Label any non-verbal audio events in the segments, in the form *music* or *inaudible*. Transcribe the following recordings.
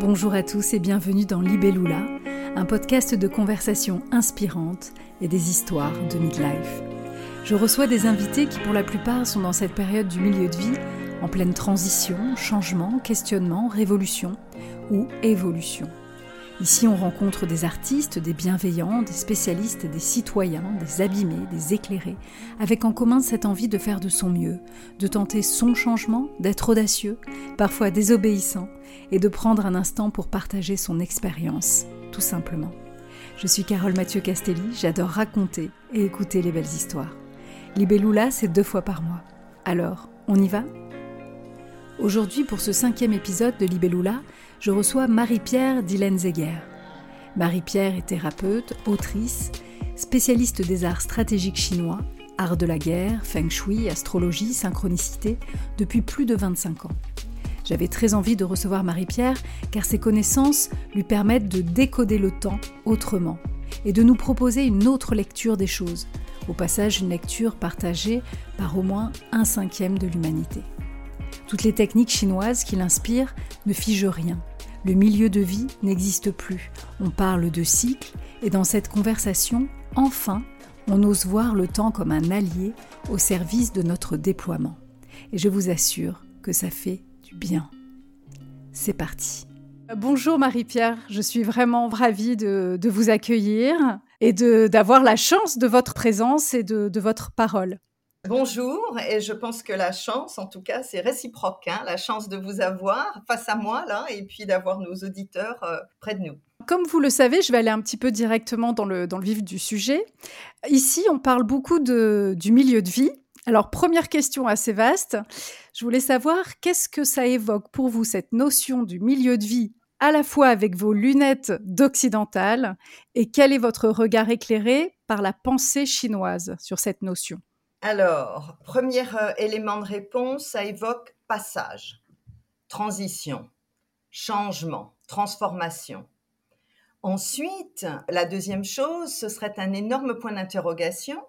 Bonjour à tous et bienvenue dans Libellula, un podcast de conversations inspirantes et des histoires de midlife. Je reçois des invités qui pour la plupart sont dans cette période du milieu de vie, en pleine transition, changement, questionnement, révolution ou évolution. Ici, on rencontre des artistes, des bienveillants, des spécialistes, des citoyens, des abîmés, des éclairés, avec en commun cette envie de faire de son mieux, de tenter son changement, d'être audacieux, parfois désobéissant, et de prendre un instant pour partager son expérience, tout simplement. Je suis Carole Mathieu Castelli, j'adore raconter et écouter les belles histoires. Libellula, c'est deux fois par mois. Alors, on y va? Aujourd'hui, pour ce cinquième épisode de Libellula, je reçois Marie-Pierre Zeger. Marie-Pierre est thérapeute, autrice, spécialiste des arts stratégiques chinois, art de la guerre, feng shui, astrologie, synchronicité, depuis plus de 25 ans. J'avais très envie de recevoir Marie-Pierre car ses connaissances lui permettent de décoder le temps autrement et de nous proposer une autre lecture des choses, au passage une lecture partagée par au moins un cinquième de l'humanité. Toutes les techniques chinoises qui l'inspirent ne figent rien, le milieu de vie n'existe plus. On parle de cycle et dans cette conversation, enfin, on ose voir le temps comme un allié au service de notre déploiement. Et je vous assure que ça fait du bien. C'est parti. Bonjour Marie-Pierre, je suis vraiment ravie de, vous accueillir et d'avoir la chance de votre présence et de, de votre parole. Bonjour, et je pense que la chance, en tout cas, c'est réciproque, hein, la chance de vous avoir face à moi, là, et puis d'avoir nos auditeurs euh, près de nous. Comme vous le savez, je vais aller un petit peu directement dans le, vif du sujet. Ici, on parle beaucoup du milieu de vie. Alors, première question assez vaste. Je voulais savoir qu'est-ce que ça évoque pour vous, cette notion du milieu de vie, à la fois avec vos lunettes d'occidental, et quel est votre regard éclairé par la pensée chinoise sur cette notion? Alors, premier euh, élément de réponse, ça évoque passage, transition, changement, transformation. Ensuite, la deuxième chose, ce serait un énorme point d'interrogation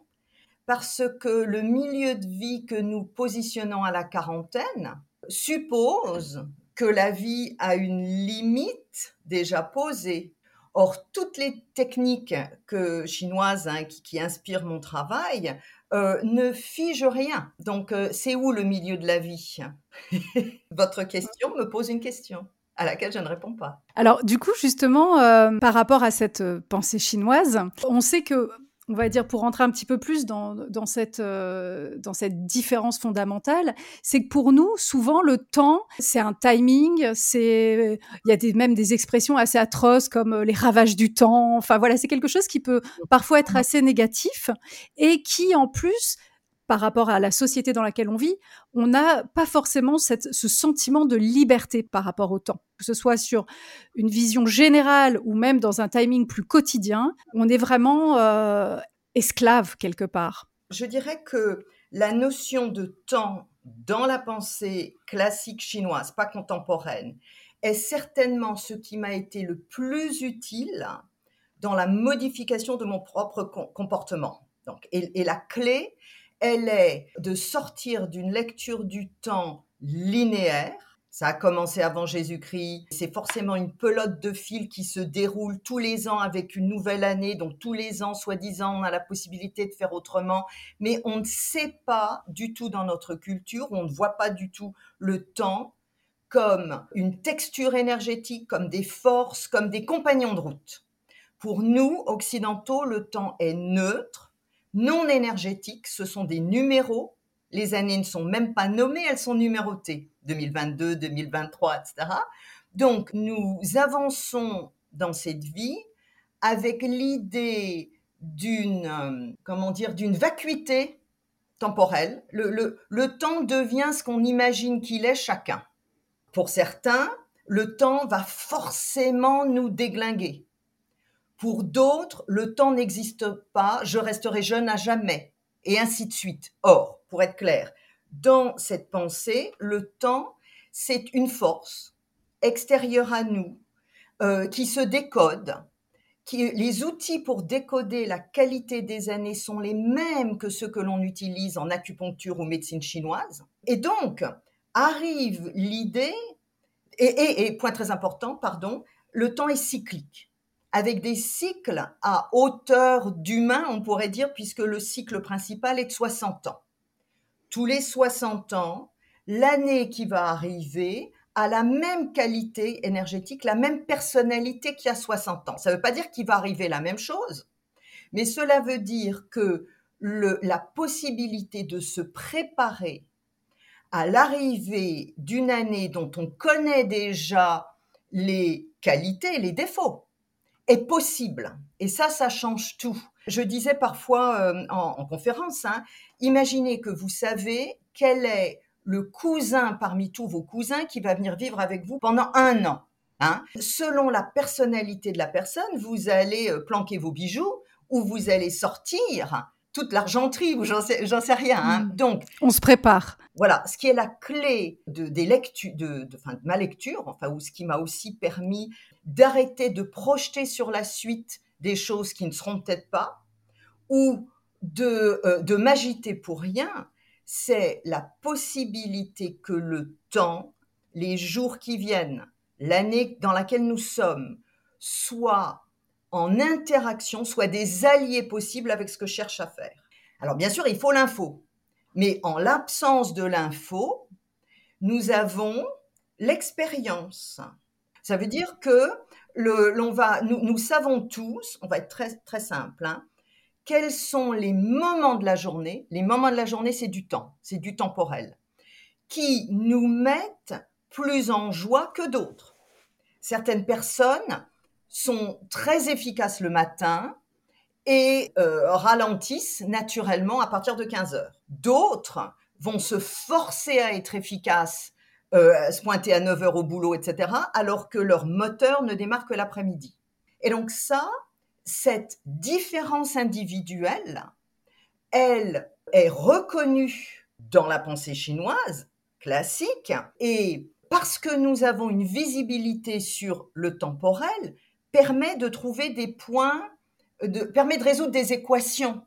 parce que le milieu de vie que nous positionnons à la quarantaine suppose que la vie a une limite déjà posée. Or, toutes les techniques que, chinoises hein, qui, inspirent mon travail euh, ne fige rien. Donc, euh, c'est où le milieu de la vie? *laughs* Votre question me pose une question à laquelle je ne réponds pas. Alors, du coup, justement, euh, par rapport à cette pensée chinoise, on sait que on va dire, pour rentrer un petit peu plus dans, cette, euh, dans cette différence fondamentale, c'est que pour nous, souvent, le temps, c'est un timing, c'est, il y a des, même des expressions assez atroces comme euh, les ravages du temps. Enfin, voilà, c'est quelque chose qui peut parfois être assez négatif et qui, en plus, par rapport à la société dans laquelle on vit, on n'a pas forcément ce sentiment de liberté par rapport au temps. Que ce soit sur une vision générale ou même dans un timing plus quotidien, on est vraiment euh, esclave quelque part. Je dirais que la notion de temps dans la pensée classique chinoise, pas contemporaine, est certainement ce qui m'a été le plus utile dans la modification de mon propre comportement. Donc, et la clé, elle est de sortir d'une lecture du temps linéaire. Ça a commencé avant Jésus-Christ. C'est forcément une pelote de fil qui se déroule tous les ans avec une nouvelle année. Donc tous les ans, soi-disant, on a la possibilité de faire autrement. Mais on ne sait pas du tout dans notre culture, on ne voit pas du tout le temps comme une texture énergétique, comme des forces, comme des compagnons de route. Pour nous, occidentaux, le temps est neutre non énergétiques, ce sont des numéros. Les années ne sont même pas nommées, elles sont numérotées. 2022, 2023, etc. Donc, nous avançons dans cette vie avec l'idée d'une, euh, comment dire, d'une vacuité temporelle. Le, le temps devient ce qu'on imagine qu'il est chacun. Pour certains, le temps va forcément nous déglinguer. Pour d'autres, le temps n'existe pas, je resterai jeune à jamais, et ainsi de suite. Or, pour être clair, dans cette pensée, le temps, c'est une force extérieure à nous euh, qui se décode. Les outils pour décoder la qualité des années sont les mêmes que ceux que l'on utilise en acupuncture ou médecine chinoise. Et donc, arrive l'idée et, point très important, pardon, le temps est cyclique, avec des cycles à hauteur d'humain, on pourrait dire, puisque le cycle principal est de 60 ans. Tous les 60 ans, l'année qui va arriver a la même qualité énergétique, la même personnalité qu'il y a 60 ans. Ça ne veut pas dire qu'il va arriver la même chose, mais cela veut dire que la possibilité de se préparer à l'arrivée d'une année dont on connaît déjà les qualités et les défauts est possible. Et ça, ça change tout. Je disais parfois euh, en, conférence, hein, imaginez que vous savez quel est le cousin parmi tous vos cousins qui va venir vivre avec vous pendant un an. Hein. Selon la personnalité de la personne, vous allez euh, planquer vos bijoux ou vous allez sortir toute l'argenterie ou j'en sais, sais, rien. Hein. Hmm. Donc, on se prépare. Voilà, ce qui est la clé de, des lectures, de, de, de ma lecture, enfin, ou ce qui m'a aussi permis d'arrêter de projeter sur la suite des choses qui ne seront peut-être pas, ou de, euh, de m'agiter pour rien, c'est la possibilité que le temps, les jours qui viennent, l'année dans laquelle nous sommes, soit en interaction, soit des alliés possibles avec ce que je cherche à faire. Alors bien sûr, il faut l'info, mais en l'absence de l'info, nous avons l'expérience. Ça veut dire que le, l'on va, nous, savons tous, on va être très, très simple, hein, quels sont les moments de la journée. Les moments de la journée, c'est du temps, c'est du temporel, qui nous mettent plus en joie que d'autres. Certaines personnes sont très efficaces le matin et euh, ralentissent naturellement à partir de 15 heures. D'autres vont se forcer à être efficaces, euh, se pointer à 9 heures au boulot, etc., alors que leur moteur ne démarre que l'après-midi. Et donc ça, cette différence individuelle, elle est reconnue dans la pensée chinoise classique et parce que nous avons une visibilité sur le temporel, permet de trouver des points, permet de résoudre des équations,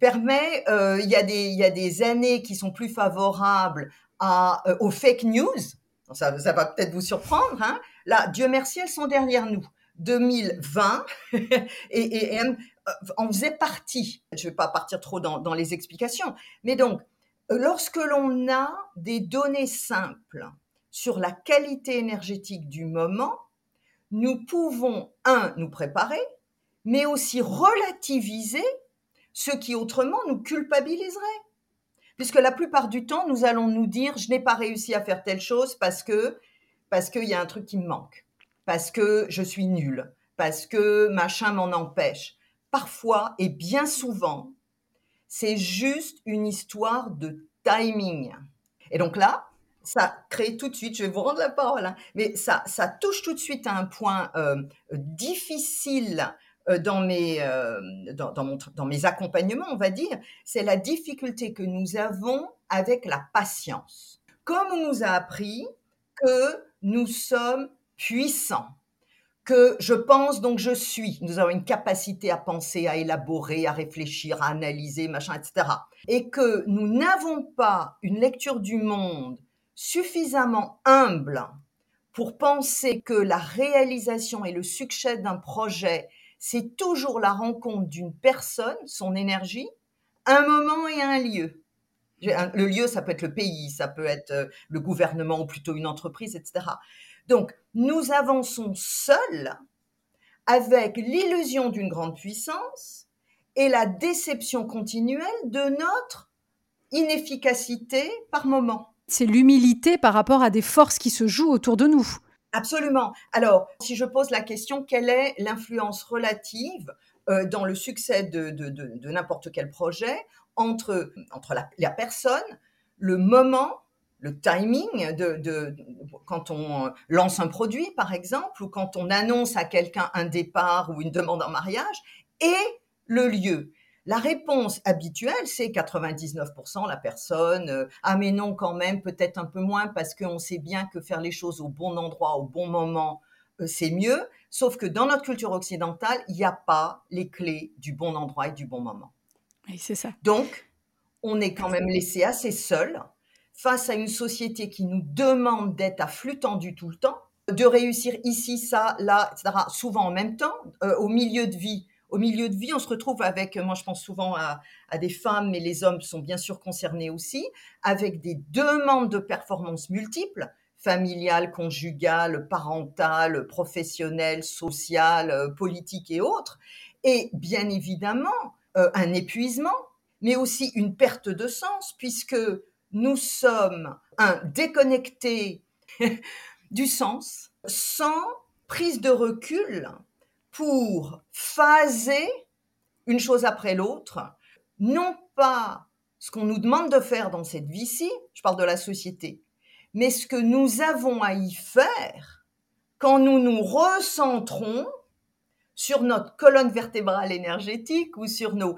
permet, euh, il y a des années qui sont plus favorables à, euh, aux fake news, ça, ça va peut-être vous surprendre, hein. là, Dieu merci, elles sont derrière nous. 2020 *laughs* et, et, euh, en faisait partie. Je ne vais pas partir trop dans, dans les explications, mais donc, lorsque l'on a des données simples sur la qualité énergétique du moment, nous pouvons, un, nous préparer, mais aussi relativiser ce qui autrement nous culpabiliserait. Puisque la plupart du temps, nous allons nous dire, je n'ai pas réussi à faire telle chose parce que, parce qu'il y a un truc qui me manque parce que je suis nulle, parce que machin m'en empêche. Parfois, et bien souvent, c'est juste une histoire de timing. Et donc là, ça crée tout de suite, je vais vous rendre la parole, hein, mais ça, ça touche tout de suite à un point euh, difficile dans mes, euh, dans, dans, mes accompagnements, on va dire, c'est la difficulté que nous avons avec la patience. Comme on nous a appris que nous sommes puissant, que je pense donc je suis. Nous avons une capacité à penser, à élaborer, à réfléchir, à analyser, machin, etc. Et que nous n'avons pas une lecture du monde suffisamment humble pour penser que la réalisation et le succès d'un projet, c'est toujours la rencontre d'une personne, son énergie, un moment et un lieu. Le lieu, ça peut être le pays, ça peut être euh, le gouvernement ou plutôt une entreprise, etc. Donc, nous avançons seuls avec l'illusion d'une grande puissance et la déception continuelle de notre inefficacité par moment. C'est l'humilité par rapport à des forces qui se jouent autour de nous. Absolument. Alors, si je pose la question, quelle est l'influence relative euh, dans le succès de, n'importe quel projet entre, entre la personne, le moment le timing de, quand on lance un produit, par exemple, ou quand on annonce à quelqu'un un départ ou une demande en mariage, et le lieu? La réponse habituelle, c'est 99% la personne, euh, ah mais non quand même, peut-être un peu moins parce qu'on sait bien que faire les choses au bon endroit, au bon moment, euh, c'est mieux. Sauf que dans notre culture occidentale, il n'y a pas les clés du bon endroit et du bon moment. Oui, c'est ça. Donc, on est quand même laissé assez seul face à une société qui nous demande d'être à flux tendu tout le temps, de réussir ici, ça, là, etc., souvent en même temps, euh, au milieu de vie. Au milieu de vie, on se retrouve avec, moi je pense souvent à, des femmes, mais les hommes sont bien sûr concernés aussi, avec des demandes de performances multiples, familiales, conjugales, parentales, professionnelles, sociales, euh, politiques et autres, et bien évidemment euh, un épuisement, mais aussi une perte de sens, puisque nous sommes un déconnecté *laughs* du sens, sans prise de recul pour phaser une chose après l'autre, non pas ce qu'on nous demande de faire dans cette vie-ci, je parle de la société, mais ce que nous avons à y faire quand nous nous recentrons sur notre colonne vertébrale énergétique ou sur nos,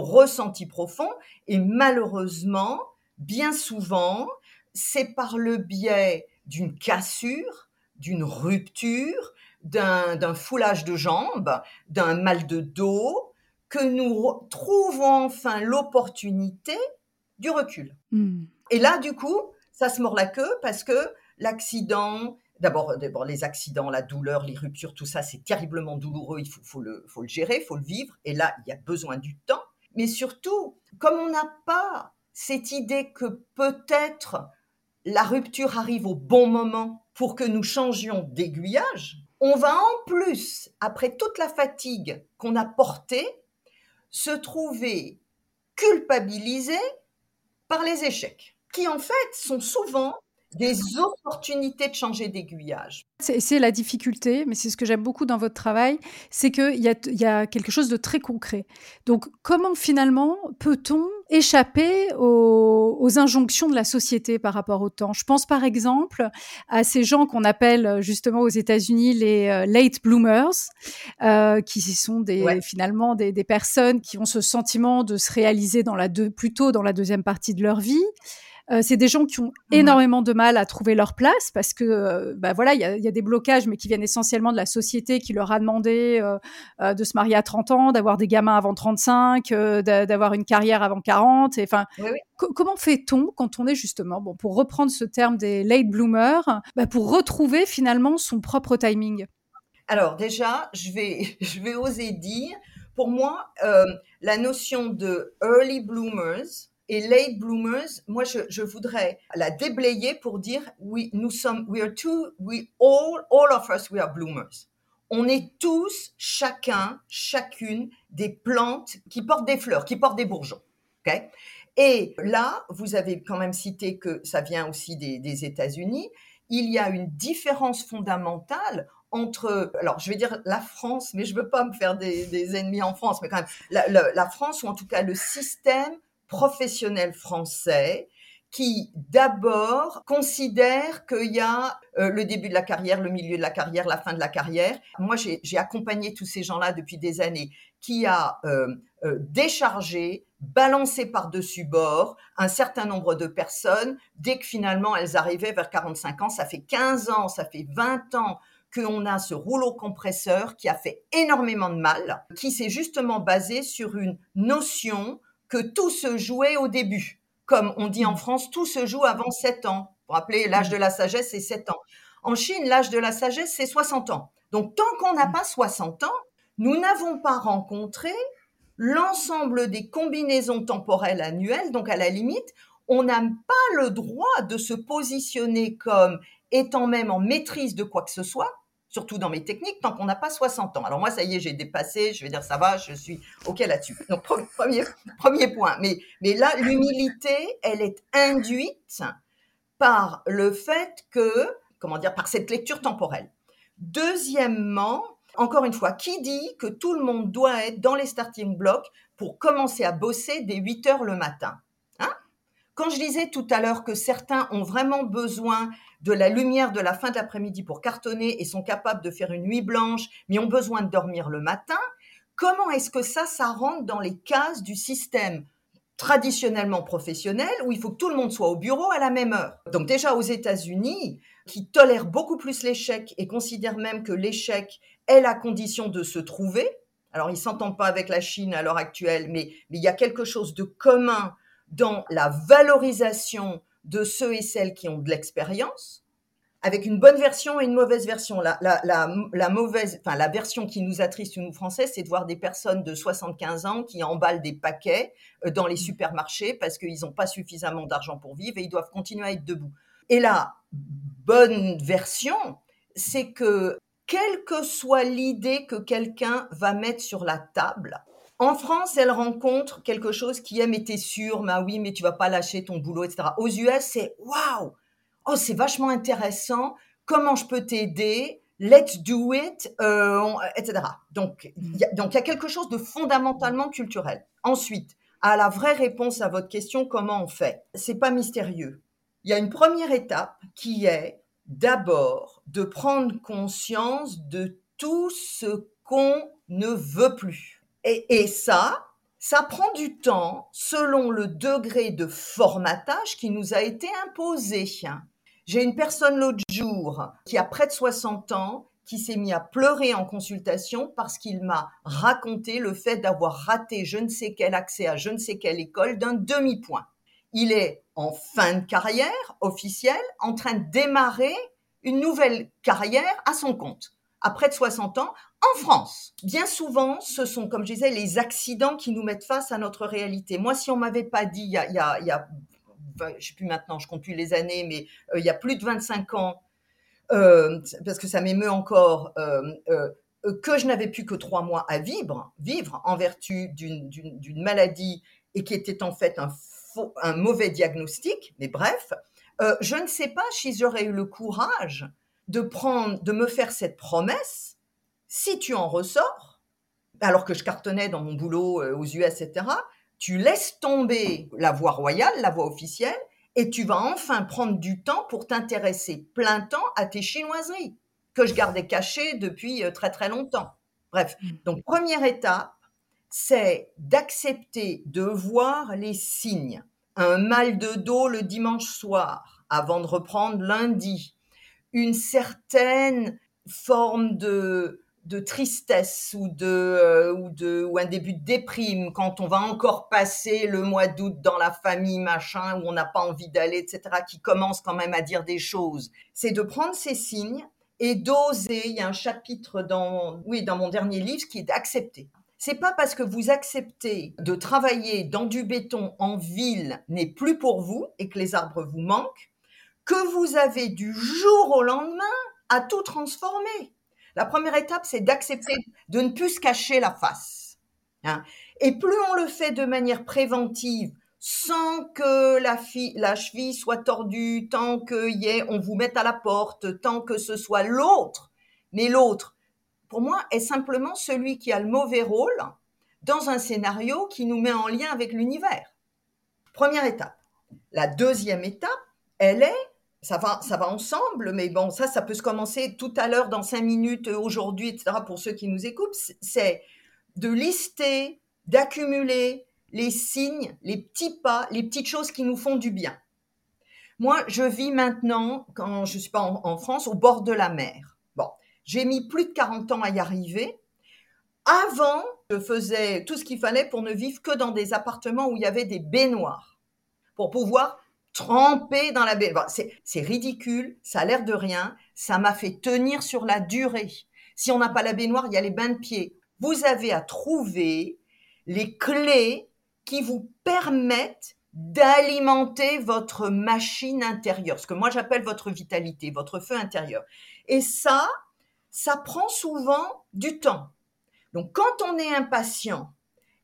ressentis profonds. Et malheureusement, bien souvent, c'est par le biais d'une cassure, d'une rupture, d'un foulage de jambes, d'un mal de dos, que nous trouvons enfin l'opportunité du recul. Hmm. Et là, du coup, ça se mord la queue parce que l'accident, d'abord, les accidents, la douleur, les ruptures, tout ça, c'est terriblement douloureux. Il faut, faut, le, faut le gérer, il faut le vivre. Et là, il y a besoin du temps. Mais surtout, comme on n'a pas cette idée que peut-être la rupture arrive au bon moment pour que nous changions d'aiguillage, on va en plus, après toute la fatigue qu'on a portée, se trouver culpabilisé par les échecs, qui en fait sont souvent des opportunités de changer d'aiguillage. C'est la difficulté, mais c'est ce que j'aime beaucoup dans votre travail, c'est qu'il y a, y a quelque chose de très concret. Donc, comment finalement peut-on échapper aux, injonctions de la société par rapport au temps? Je pense par exemple à ces gens qu'on appelle justement aux États-Unis les euh, late bloomers, euh, qui sont des, finalement des, des, personnes qui ont ce sentiment de se réaliser dans la deux, plutôt dans la deuxième partie de leur vie. Euh, c'est des gens qui ont mmh énormément de mal à trouver leur place parce que, euh, bah voilà, il y a, y a, des blocages, mais qui viennent essentiellement de la société qui leur a demandé euh, de se marier à 30 ans, d'avoir des gamins avant 35, d'avoir une carrière avant 40. Enfin, comment fait-on quand on est justement, bon, pour reprendre ce terme des late bloomers, bah, pour retrouver finalement son propre timing? Alors déjà, je vais, *laughs* je vais oser dire, pour moi, la notion de early bloomers, et late bloomers, moi, je, voudrais la déblayer pour dire, oui, nous sommes, we are two, we all, all of us, we are bloomers. On est tous, chacun, chacune, des plantes qui portent des fleurs, qui portent des bourgeons. Okay et là, vous avez quand même cité que ça vient aussi des, États-Unis. Il y a une différence fondamentale entre, alors je vais dire la France, mais je veux pas me faire des, ennemis en France, mais quand même la France ou en tout cas le système professionnels français qui d'abord considèrent qu'il y a euh, le début de la carrière, le milieu de la carrière, la fin de la carrière. Moi, j'ai accompagné tous ces gens-là depuis des années, qui a euh, euh, déchargé, balancé par-dessus bord un certain nombre de personnes dès que finalement elles arrivaient vers 45 ans. Ça fait 15 ans, ça fait 20 ans qu'on a ce rouleau compresseur qui a fait énormément de mal, qui s'est justement basé sur une notion que tout se jouait au début. Comme on dit en mm. France, tout se joue avant 7 ans. Pour rappeler, l'âge mm. de la sagesse, c'est 7 ans. En Chine, l'âge de la sagesse, c'est 60 ans. Donc, tant qu'on n'a mm. pas 60 ans, nous n'avons pas rencontré l'ensemble des combinaisons temporelles annuelles. Donc, à la limite, on n'a pas le droit de se positionner comme étant même en maîtrise de quoi que ce soit, surtout dans mes techniques, tant qu'on n'a pas 60 ans. Alors moi, ça y est, j'ai dépassé, je vais dire ça va, je suis OK là-dessus. *laughs* Donc premier, premier point. Mais, mais là, l'humilité, elle est induite par le fait que, comment dire, par cette lecture temporelle. Deuxièmement, encore une fois, qui dit que tout le monde doit être dans les starting blocks pour commencer à bosser dès 8 heures le matin? Quand je disais tout à l'heure que certains ont vraiment besoin de la lumière de la fin de l'après-midi pour cartonner et sont capables de faire une nuit blanche, mais ont besoin de dormir le matin, comment est-ce que ça, ça rentre dans les cases du système traditionnellement professionnel où il faut que tout le monde soit au bureau à la même heure? Donc déjà aux États-Unis, qui tolèrent beaucoup plus l'échec et considèrent même que l'échec est la condition de se trouver. Alors ils s'entendent pas avec la Chine à l'heure actuelle, mais il y a quelque chose de commun dans la valorisation de ceux et celles qui ont de l'expérience, avec une bonne version et une mauvaise version. La, la, la, mauvaise, enfin, la version qui nous attriste, nous Français, c'est de voir des personnes de 75 ans qui emballent des paquets euh, dans les mmh. supermarchés parce qu'ils n'ont pas suffisamment d'argent pour vivre et ils doivent continuer à être debout. Et la bonne version, c'est que quelle que soit l'idée que quelqu'un va mettre sur la table, en France, elle rencontre quelque chose qui aime, et t'es sûr, mais oui, mais tu vas pas lâcher ton boulot, etc. Aux US, c'est waouh, oh, c'est vachement intéressant, comment je peux t'aider, let's do it, euh, etc. Donc, il y a quelque chose de fondamentalement culturel. Ensuite, à la vraie réponse à votre question, comment on fait? C'est pas mystérieux. Il y a une première étape qui est d'abord de prendre conscience de tout ce qu'on ne veut plus. Et, ça, ça prend du temps selon le degré de formatage qui nous a été imposé. J'ai une personne l'autre jour qui a près de 60 ans qui s'est mis à pleurer en consultation parce qu'il m'a raconté le fait d'avoir raté je ne sais quel accès à je ne sais quelle école d'un demi-point. Il est en fin de carrière officielle, en train de démarrer une nouvelle carrière à son compte, à près de 60 ans, en France. Bien souvent, ce sont, comme je disais, les accidents qui nous mettent face à notre réalité. Moi, si on m'avait pas dit il y a, il y je sais plus maintenant, je compte plus les années, mais euh, il y a plus de 25 ans, euh, parce que ça m'émeut encore, euh, que je n'avais plus que trois mois à vivre, vivre en vertu d'une maladie et qui était en fait un, un mauvais diagnostic, mais bref, je ne sais pas si j'aurais eu le courage de prendre, de me faire cette promesse, si tu en ressors, alors que je cartonnais dans mon boulot aux US, etc., tu laisses tomber la voie royale, la voie officielle, et tu vas enfin prendre du temps pour t'intéresser plein temps à tes chinoiseries que je gardais cachées depuis euh, très très longtemps. Bref, mm. donc première étape, c'est d'accepter de voir les signes. Un mal de dos le dimanche soir avant de reprendre lundi. Une certaine forme de, de tristesse ou de, euh, ou de ou un début de déprime quand on va encore passer le mois d'août dans la famille machin où on n'a pas envie d'aller etc qui commence quand même à dire des choses. C'est de prendre ces signes et d'oser. Il y a un chapitre dans oui dans mon dernier livre qui est d'accepter c'est pas parce que vous acceptez de travailler dans du béton en ville n'est plus pour vous et que les arbres vous manquent que vous avez du jour au lendemain à tout transformer la première étape, c'est d'accepter de ne plus se cacher la face. Hein. Et plus on le fait de manière préventive, sans que la, cheville soit tordue, tant que y on vous mette à la porte, tant que ce soit l'autre. Mais l'autre, pour moi, est simplement celui qui a le mauvais rôle dans un scénario qui nous met en lien avec l'univers. Première étape. La deuxième étape, elle est ça va, ça va ensemble, mais bon, ça, ça peut se commencer tout à l'heure, dans cinq minutes, euh, aujourd'hui, etc., pour ceux qui nous écoutent. C'est de lister, d'accumuler les signes, les petits pas, les petites choses qui nous font du bien. Moi, je vis maintenant, quand je suis pas en, France, au bord de la mer. Bon, j'ai mis plus de 40 ans à y arriver. Avant, je faisais tout ce qu'il fallait pour ne vivre que dans des appartements où il y avait des baignoires, pour pouvoir trempé dans la baie. c'est ridicule, ça a l'air de rien, ça m'a fait tenir sur la durée. Si on n'a pas la baignoire, il y a les bains de pied. Vous avez à trouver les clés qui vous permettent d'alimenter votre machine intérieure, ce que moi j'appelle votre vitalité, votre feu intérieur. Et ça, ça prend souvent du temps. Donc quand on est impatient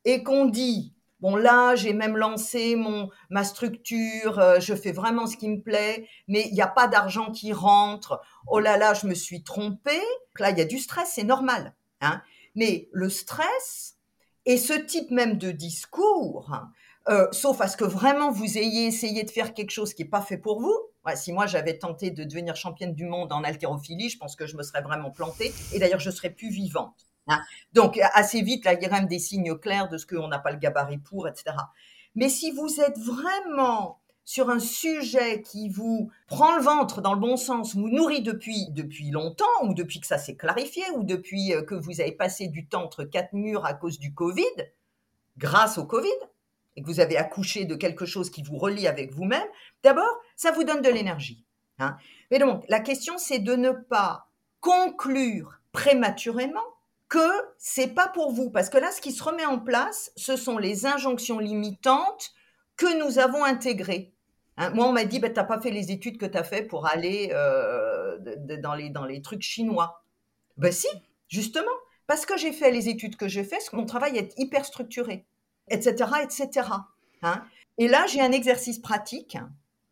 et qu'on dit Bon, là, j'ai même lancé mon, ma structure, euh, je fais vraiment ce qui me plaît, mais il n'y a pas d'argent qui rentre. Oh là là, je me suis trompée. Là, il y a du stress, c'est normal. Hein. Mais le stress et ce type même de discours, euh, sauf à ce que vraiment vous ayez essayé de faire quelque chose qui n'est pas fait pour vous. si moi j'avais tenté de devenir championne du monde en haltérophilie, je pense que je me serais vraiment plantée. Et d'ailleurs, je serais plus vivante. Hein. Donc, assez vite, là, il y a quand même des signes clairs de ce qu'on n'a pas le gabarit pour, etc. Mais si vous êtes vraiment sur un sujet qui vous prend le ventre dans le bon sens, vous nourrit depuis, depuis longtemps, ou depuis que ça s'est clarifié, ou depuis euh, que vous avez passé du temps entre quatre murs à cause du Covid, grâce au Covid, et que vous avez accouché de quelque chose qui vous relie avec vous-même, d'abord, Ça vous donne de l'énergie. Hein. Mais donc, la question, c'est de ne pas conclure prématurément que c'est pas pour vous. Parce que là, ce qui se remet en place, ce sont les injonctions limitantes que nous avons intégrées. Hein. moi, on m'a dit, tu n'as pas fait les études que tu as fait pour aller euh, dans, les, dans les trucs chinois. Ben si, justement. Parce que j'ai fait les études que j'ai fait, mon travail est hyper structuré, etc., etc. Hein. Et là, j'ai un exercice pratique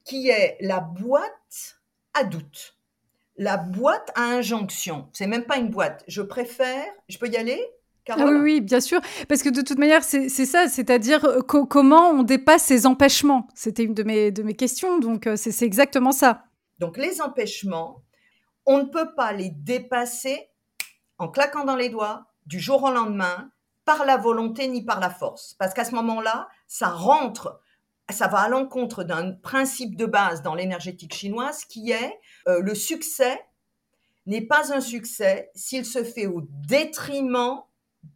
qui est la boîte à doute. La boîte à injonction. C'est même pas une boîte. Je préfère. Je peux y aller ah oui, oui, bien sûr. Parce que de toute manière, c'est ça, c'est-à-dire euh, comment on dépasse ces empêchements? C'était une de mes, de mes questions, donc euh, c'est exactement ça. Donc les empêchements, on ne peut pas les dépasser en claquant dans les doigts du jour au lendemain par la volonté ni par la force. Parce qu'à ce moment-là, ça rentre ça va à l'encontre d'un principe de base dans l'énergétique chinoise qui est euh, le succès n'est pas un succès s'il se fait au détriment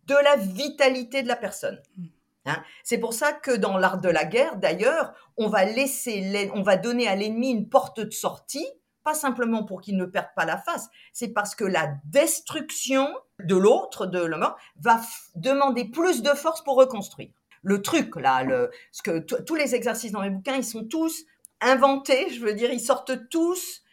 de la vitalité de la personne. Mm. Hein? c'est pour ça que dans l'art de la guerre, d'ailleurs, on va laisser, on va donner à l'ennemi une porte de sortie, pas simplement pour qu'il ne perde pas la face, c'est parce que la destruction de l'autre, de l'homme, va demander plus de force pour reconstruire le truc là, le, que tous les exercices dans mes bouquins, ils sont tous inventés, je veux dire, ils sortent tous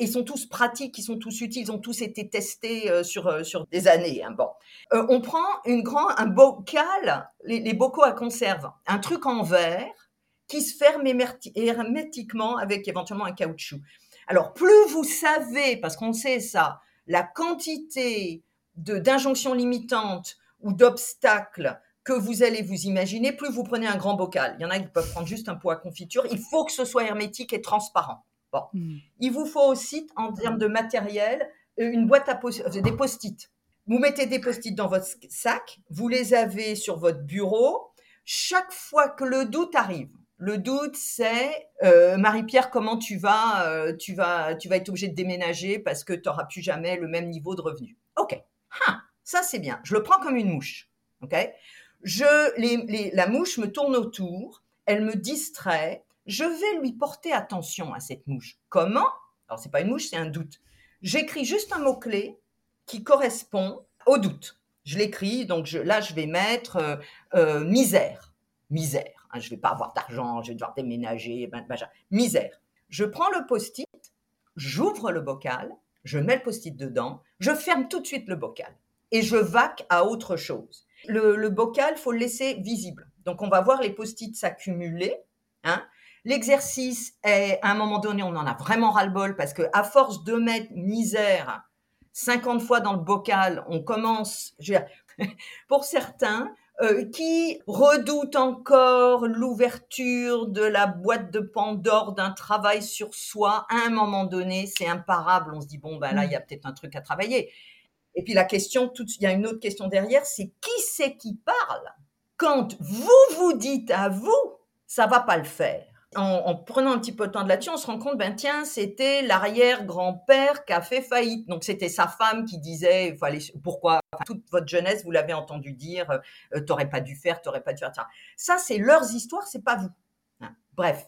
ils sont tous pratiques, ils sont tous utiles, ils ont tous été testés euh, sur euh, sur des années. Hein, bon, euh, on prend une grand un bocal, les, les, bocaux à conserve, un truc en verre qui se ferme hermétiquement avec éventuellement un caoutchouc. Alors plus vous savez, parce qu'on sait ça, la quantité d'injonctions limitantes ou d'obstacles que vous allez vous imaginer, plus vous prenez un grand bocal. Il y en a qui peuvent prendre juste un pot à confiture. Il faut que ce soit hermétique et transparent. Bon. Hmm. Il vous faut aussi, en termes de matériel, une boîte à post euh, des post-it. Vous mettez des post-it dans votre sac, vous les avez sur votre bureau. Chaque fois que le doute arrive, le doute, c'est euh, Marie-Pierre, comment tu vas, euh, tu vas, tu vas être obligée de déménager parce que tu n'auras plus jamais le même niveau de revenu. Ok, ça c'est bien. Je le prends comme une mouche. Ok, je, la mouche me tourne autour, elle me distrait, je vais lui porter attention à cette mouche. Comment? Alors, c'est pas une mouche, c'est un doute. J'écris juste un mot-clé qui correspond au doute. Je l'écris, donc là, je vais mettre euh, euh, misère. Misère. Hein, je vais pas avoir d'argent, je vais devoir déménager, ben, ben, misère. Je prends le post-it, j'ouvre le bocal, je mets le post-it dedans, je ferme tout de suite le bocal et je vaque à autre chose le, bocal, faut le laisser visible. Donc, on va voir les post-it s'accumuler. Hein. L'exercice est, à un moment donné, on en a vraiment ras-le-bol parce que à force de mettre misère 50 fois dans le bocal, on commence, *laughs* pour certains, euh, qui redoutent encore l'ouverture de la boîte de Pandore d'un travail sur soi, à un moment donné, c'est imparable. On se dit, bon, ben là, il y a peut-être un truc à travailler. Et puis la question, il y a une autre question derrière, c'est qui c'est qui parle? Quand vous vous dites à vous, ça va pas le faire. En, prenant un petit peu de temps de là-dessus, on se rend compte, ben tiens, c'était l'arrière-grand-père qui a fait faillite. Donc c'était sa femme qui disait, pourquoi toute votre jeunesse, vous l'avez entendu dire, euh, t'aurais pas dû faire, t'aurais pas dû faire ça. Ça, c'est leurs histoires, c'est pas vous. Hein. Bref,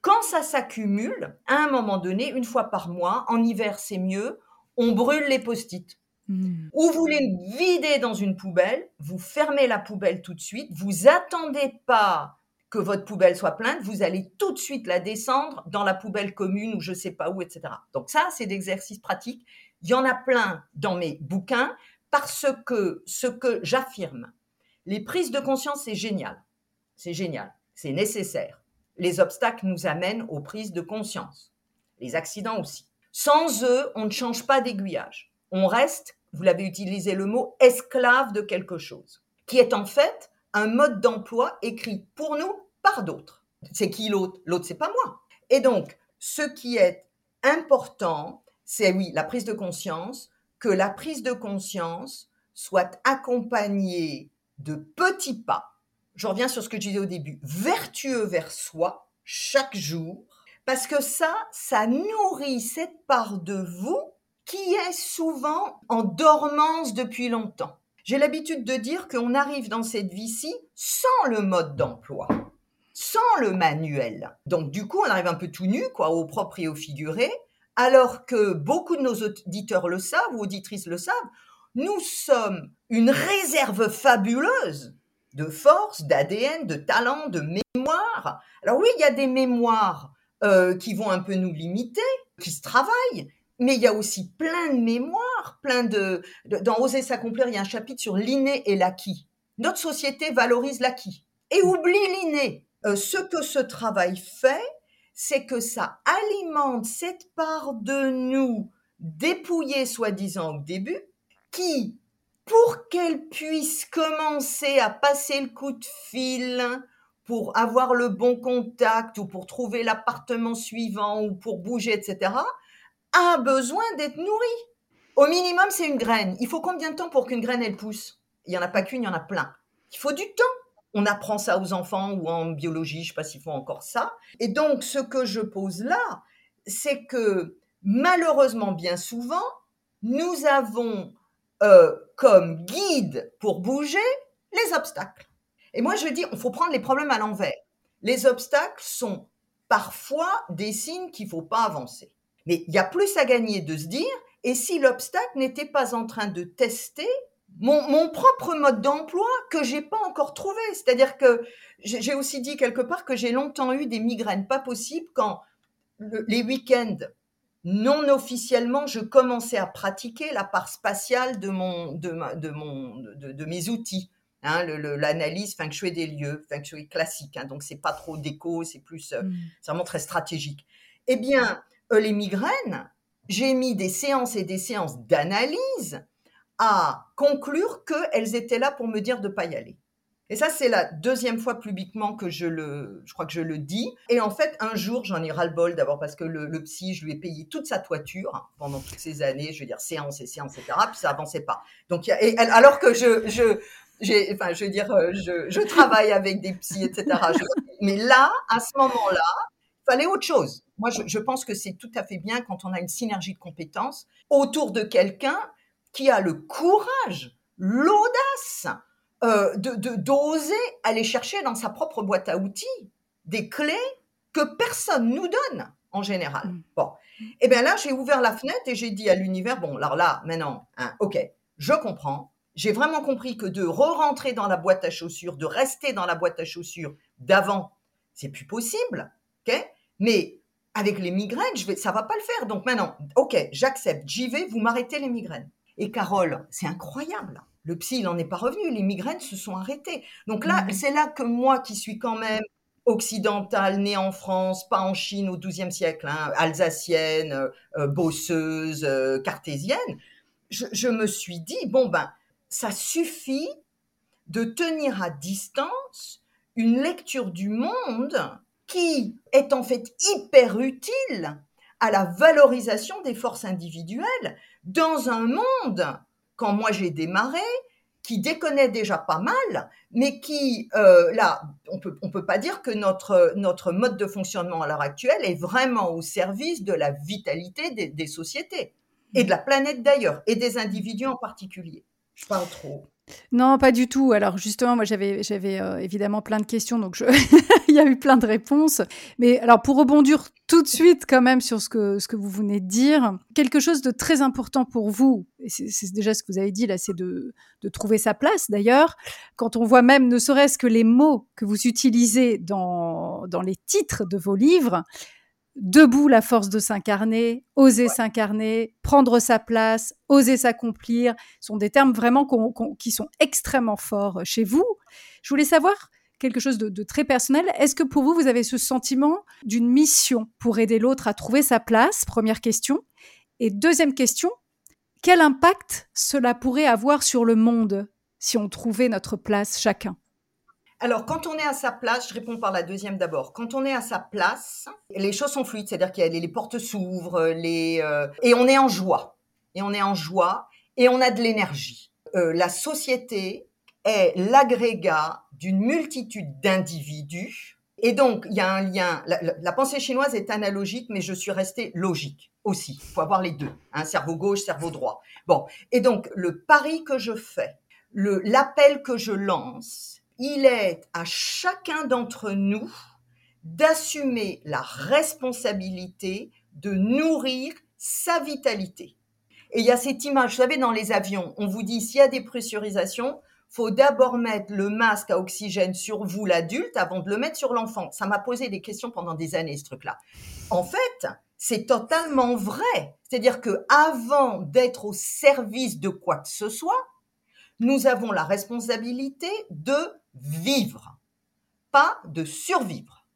quand ça s'accumule, à un moment donné, une fois par mois, en hiver c'est mieux, on brûle les post-it. Hmm. Ou vous les videz dans une poubelle, vous fermez la poubelle tout de suite, vous attendez pas que votre poubelle soit pleine, vous allez tout de suite la descendre dans la poubelle commune ou je sais pas où, etc. Donc ça, c'est d'exercices pratiques. Il y en a plein dans mes bouquins parce que ce que j'affirme, les prises de conscience, c'est génial. C'est génial. C'est nécessaire. Les obstacles nous amènent aux prises de conscience. Les accidents aussi. Sans eux, on ne change pas d'aiguillage on reste, vous l'avez utilisé le mot, esclave de quelque chose, qui est en fait un mode d'emploi écrit pour nous par d'autres. C'est qui l'autre? L'autre, c'est pas moi. Et donc, ce qui est important, c'est oui, la prise de conscience, que la prise de conscience soit accompagnée de petits pas. Je reviens sur ce que je disais au début, vertueux vers soi chaque jour, parce que ça, ça nourrit cette part de vous qui est souvent en dormance depuis longtemps. J'ai l'habitude de dire qu'on arrive dans cette vie-ci sans le mode d'emploi. sans le manuel. Donc du coup, on arrive un peu tout nu, quoi, au propre et au figuré, alors que beaucoup de nos auditeurs le savent ou auditrices le savent, nous sommes une réserve fabuleuse de force, d'ADN, de talent, de mémoire. Alors oui, il y a des mémoires euh, qui vont un peu nous limiter, qui se travaillent, mais il y a aussi plein de mémoires, plein de... Dans Oser s'accomplir, il y a un chapitre sur l'inné et l'acquis. Notre société valorise l'acquis et oublie l'inné. Euh, ce que ce travail fait, c'est que ça alimente cette part de nous dépouillée soi-disant au début, qui, pour qu'elle puisse commencer à passer le coup de fil, pour avoir le bon contact ou pour trouver l'appartement suivant ou pour bouger, etc., a besoin d'être nourrie. Au minimum, c'est une graine. Il faut combien de temps pour qu'une graine, elle pousse? Il n'y en a pas qu'une, il y en a plein. Il faut du temps on apprend ça aux enfants ou en biologie, je ne sais pas s'ils font encore ça. Et donc, ce que je pose là, c'est que malheureusement, bien souvent, nous avons euh, comme guide pour bouger les obstacles. Et moi, je dis, il faut prendre les problèmes à l'envers. Les obstacles sont parfois des signes qu'il ne faut pas avancer. Mais il y a plus à gagner de se dire, et si l'obstacle n'était pas en train de tester mon, propre mode d'emploi que j'ai pas encore trouvé. C'est-à-dire que j'ai aussi dit quelque part que j'ai longtemps eu des migraines pas possibles quand les week-ends non officiellement, je commençais à pratiquer la part spatiale de mon de, de mon de, mes outils. Hein, l'analyse feng shui des lieux, feng shui classique. Hein, donc c'est pas trop déco, c'est plus euh, mm. vraiment très stratégique. Eh bien, les migraines, j'ai mis des séances et des séances d'analyse à conclure qu'elles étaient là pour me dire de pas y aller. Et ça, c'est la deuxième fois publiquement que je le, je crois que je le dis. Et en fait, un jour, j'en ai ras-le-bol d'abord parce que le, psy, je lui ai payé toute sa toiture pendant toutes ces années, je veux dire, séance et séance, etc. Puis ça avançait pas. Donc, et, alors que je, je, enfin, je veux dire, euh, je, je travaille avec des psys, etc. mais là, à ce moment-là, fallait autre chose. Moi, je, je pense que c'est tout à fait bien quand on a une synergie de compétences autour de quelqu'un qui a le courage, l'audace euh, de d'oser aller chercher dans sa propre boîte à outils des clés que personne nous donne en général. Mm. Bon, et eh bien là, j'ai ouvert la fenêtre et j'ai dit à l'univers, bon, alors là, maintenant, hein, ok, je comprends. J'ai vraiment compris que de re-rentrer dans la boîte à chaussures, de rester dans la boîte à chaussures d'avant, c'est plus possible, ok? Mais avec les migraines, je vais, ça va pas le faire. Donc maintenant, ok, j'accepte, j'y vais, vous m'arrêtez les migraines. Et Carole, c'est incroyable. Le psy, il n'en est pas revenu. Les migraines se sont arrêtées. Donc là, mmh. c'est là que moi, qui suis quand même occidentale, née en France, pas en Chine au XIIe siècle, hein, alsacienne, euh, euh, bosseuse, euh, cartésienne, je, me suis dit, bon ben, ça suffit de tenir à distance une lecture du monde qui est en fait hyper utile à la valorisation des forces individuelles dans un monde, quand moi j'ai démarré, qui déconnait déjà pas mal, mais qui, euh, là, on peut, peut pas dire que notre, notre mode de fonctionnement à l'heure actuelle est vraiment au service de la vitalité des, des sociétés, et de la planète d'ailleurs, et des individus en particulier. Je parle trop. Non, pas du tout. Alors justement, moi j'avais j'avais euh, évidemment plein de questions, donc *laughs* il y a eu plein de réponses. Mais alors pour rebondir tout de suite quand même sur ce que ce que vous venez de dire, quelque chose de très important pour vous, et c'est déjà ce que vous avez dit là, c'est de, de trouver sa place. D'ailleurs, quand on voit même ne serait-ce que les mots que vous utilisez dans dans les titres de vos livres, debout la force de s'incarner, oser s'incarner, prendre sa place, oser s'accomplir, sont des termes vraiment qui sont extrêmement forts chez vous. Je voulais savoir quelque chose de, très personnel. Est-ce que pour vous, vous avez ce sentiment d'une mission pour aider l'autre à trouver sa place? Première question. Et deuxième question, quel impact cela pourrait avoir sur le monde si on trouvait notre place chacun? Alors, quand on est à sa place, je réponds par la deuxième d'abord. Quand on est à sa place, les choses sont fluides, c'est-à-dire que les, portes s'ouvrent, les euh, et on est en joie. Et on est en joie et on a de l'énergie. Euh, la société est l'agrégat d'une multitude d'individus. Et donc, il y a un lien. La, pensée chinoise est analogique, mais je suis restée logique aussi. Il faut avoir les deux. Hein, cerveau gauche, cerveau droit. Bon. Et donc, le pari que je fais, l'appel que je lance, il est à chacun d'entre nous d'assumer la responsabilité de nourrir sa vitalité. Et il y a cette image, vous savez, dans les avions, on vous dit s'il y a des pressurisations, faut d'abord mettre le masque à oxygène sur vous, l'adulte, avant de le mettre sur l'enfant. Ça m'a posé des questions pendant des années, ce truc-là. En fait, c'est totalement vrai. C'est-à-dire que avant d'être au service de quoi que ce soit, nous avons la responsabilité de vivre, pas de survivre.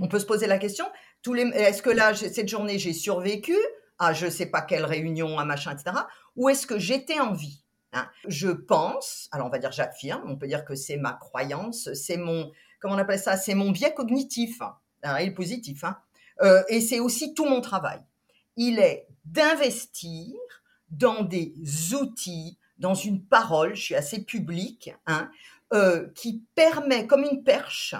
On peut se poser la question, est-ce que là, cette journée, j'ai survécu à je sais pas quelle réunion, à machin, etc. Ou est-ce que j'étais en vie hein? Je pense, alors on va dire j'affirme, on peut dire que c'est ma croyance, c'est mon, comment on appelle ça, c'est mon biais cognitif, hein, il est positif, hein euh, et c'est aussi tout mon travail. Il est d'investir dans des outils, dans une parole, je suis assez publique, hein, euh, qui permet, comme une perche,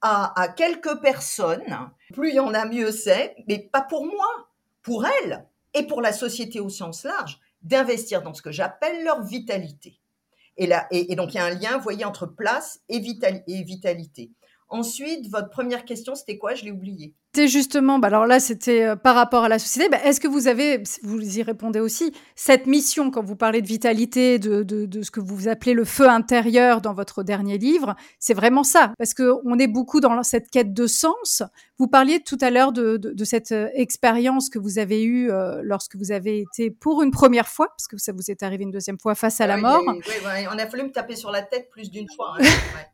à, à, quelques personnes, plus il y en a mieux c'est, mais pas pour moi, pour elles et pour la société au sens large, d'investir dans ce que j'appelle leur vitalité. Et, là, et, donc il y a un lien, vous voyez, entre place et, et vitalité. Ensuite, votre première question, c'était quoi? Je l'ai oublié. C'était justement, bah alors là, c'était euh, par rapport à la société. Bah, est-ce que vous avez, vous y répondez aussi, cette mission, quand vous parlez de vitalité, de, de, de, ce que vous appelez le feu intérieur dans votre dernier livre, c'est vraiment ça. Parce qu'on est beaucoup dans cette quête de sens. Vous parliez tout à l'heure de, de, cette euh, expérience que vous avez eue euh, lorsque vous avez été pour une première fois, parce que ça vous est arrivé une deuxième fois face à la mort. Oui, on a fallu me taper sur la tête plus d'une fois. Hein. *laughs*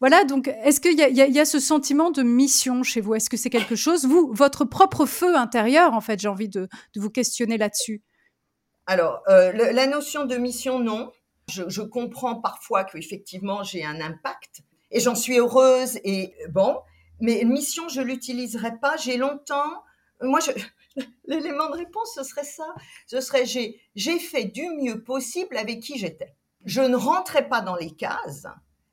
Voilà, donc est-ce qu'il y, a ce sentiment de mission chez vous? Est-ce que c'est quelque chose, vous, votre propre feu intérieur, en fait, j'ai envie de, vous questionner là-dessus? Alors, euh, la notion de mission, non. Je, comprends parfois qu'effectivement, j'ai un impact et j'en suis heureuse et bon, mais mission, je l'utiliserai pas. J'ai longtemps, moi, *laughs* l'élément de réponse, ce serait ça. Ce serait j'ai fait du mieux possible avec qui j'étais. Je ne rentrais pas dans les cases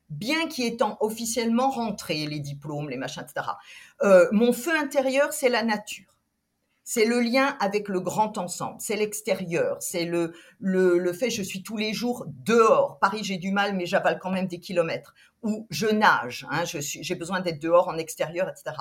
bien qu'y étant officiellement rentré, les diplômes, les machins, etc. Euh, mon feu intérieur, c'est la nature. C'est le lien avec le grand ensemble, c'est l'extérieur, c'est le, le, le fait je suis tous les jours dehors. Paris, j'ai du mal, mais j'avale quand même des kilomètres. Ou je nage, hein, je suis, j'ai besoin d'être dehors en extérieur, etc.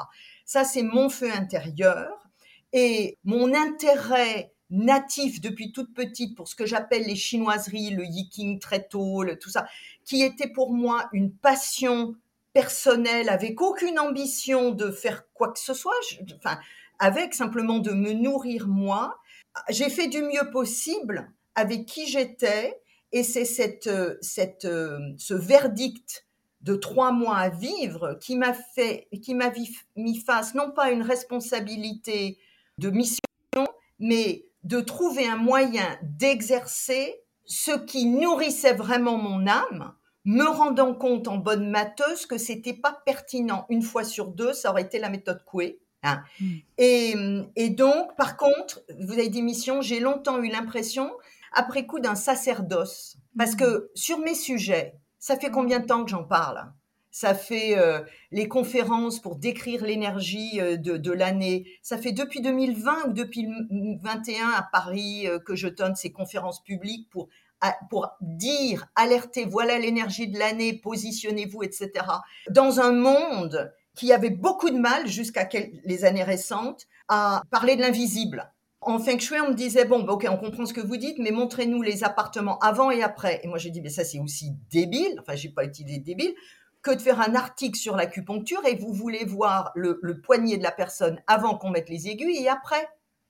Ça, c'est mon feu intérieur. Et mon intérêt natif depuis toute petite pour ce que j'appelle les chinoiseries, le yiking très tôt, tout ça, qui était pour moi une passion personnelle avec aucune ambition de faire quoi que ce soit, enfin, avec simplement de me nourrir moi. J'ai fait du mieux possible avec qui j'étais et c'est cette, cette, ce verdict de trois mois à vivre qui m'a fait, qui m'a mis face non pas à une responsabilité de mission, mais de trouver un moyen d'exercer ce qui nourrissait vraiment mon âme, me rendant compte en bonne matheuse que c'était pas pertinent une fois sur deux, ça aurait été la méthode Coué. Hein. Hmm. Et, et, donc, par contre, vous avez dit mission, j'ai longtemps eu l'impression, après coup, d'un sacerdoce. Parce hmm. que sur mes sujets, ça fait combien de temps que j'en parle? Ça fait euh, les conférences pour décrire l'énergie euh, de, de l'année. Ça fait depuis 2020 ou depuis 2021 à Paris euh, que je donne ces conférences publiques pour pour dire, alerter, voilà l'énergie de l'année, positionnez-vous, etc. Dans un monde qui avait beaucoup de mal jusqu'à les années récentes à parler de l'invisible. En Feng Shui, on me disait, bon, bah, ok, on comprend ce que vous dites, mais montrez-nous les appartements avant et après. Et moi, j'ai dit, mais ça, c'est aussi débile. Enfin, j'ai pas utilisé débile que de faire un article sur l'acupuncture et vous voulez voir le, poignet de la personne avant qu'on mette les aiguilles et après.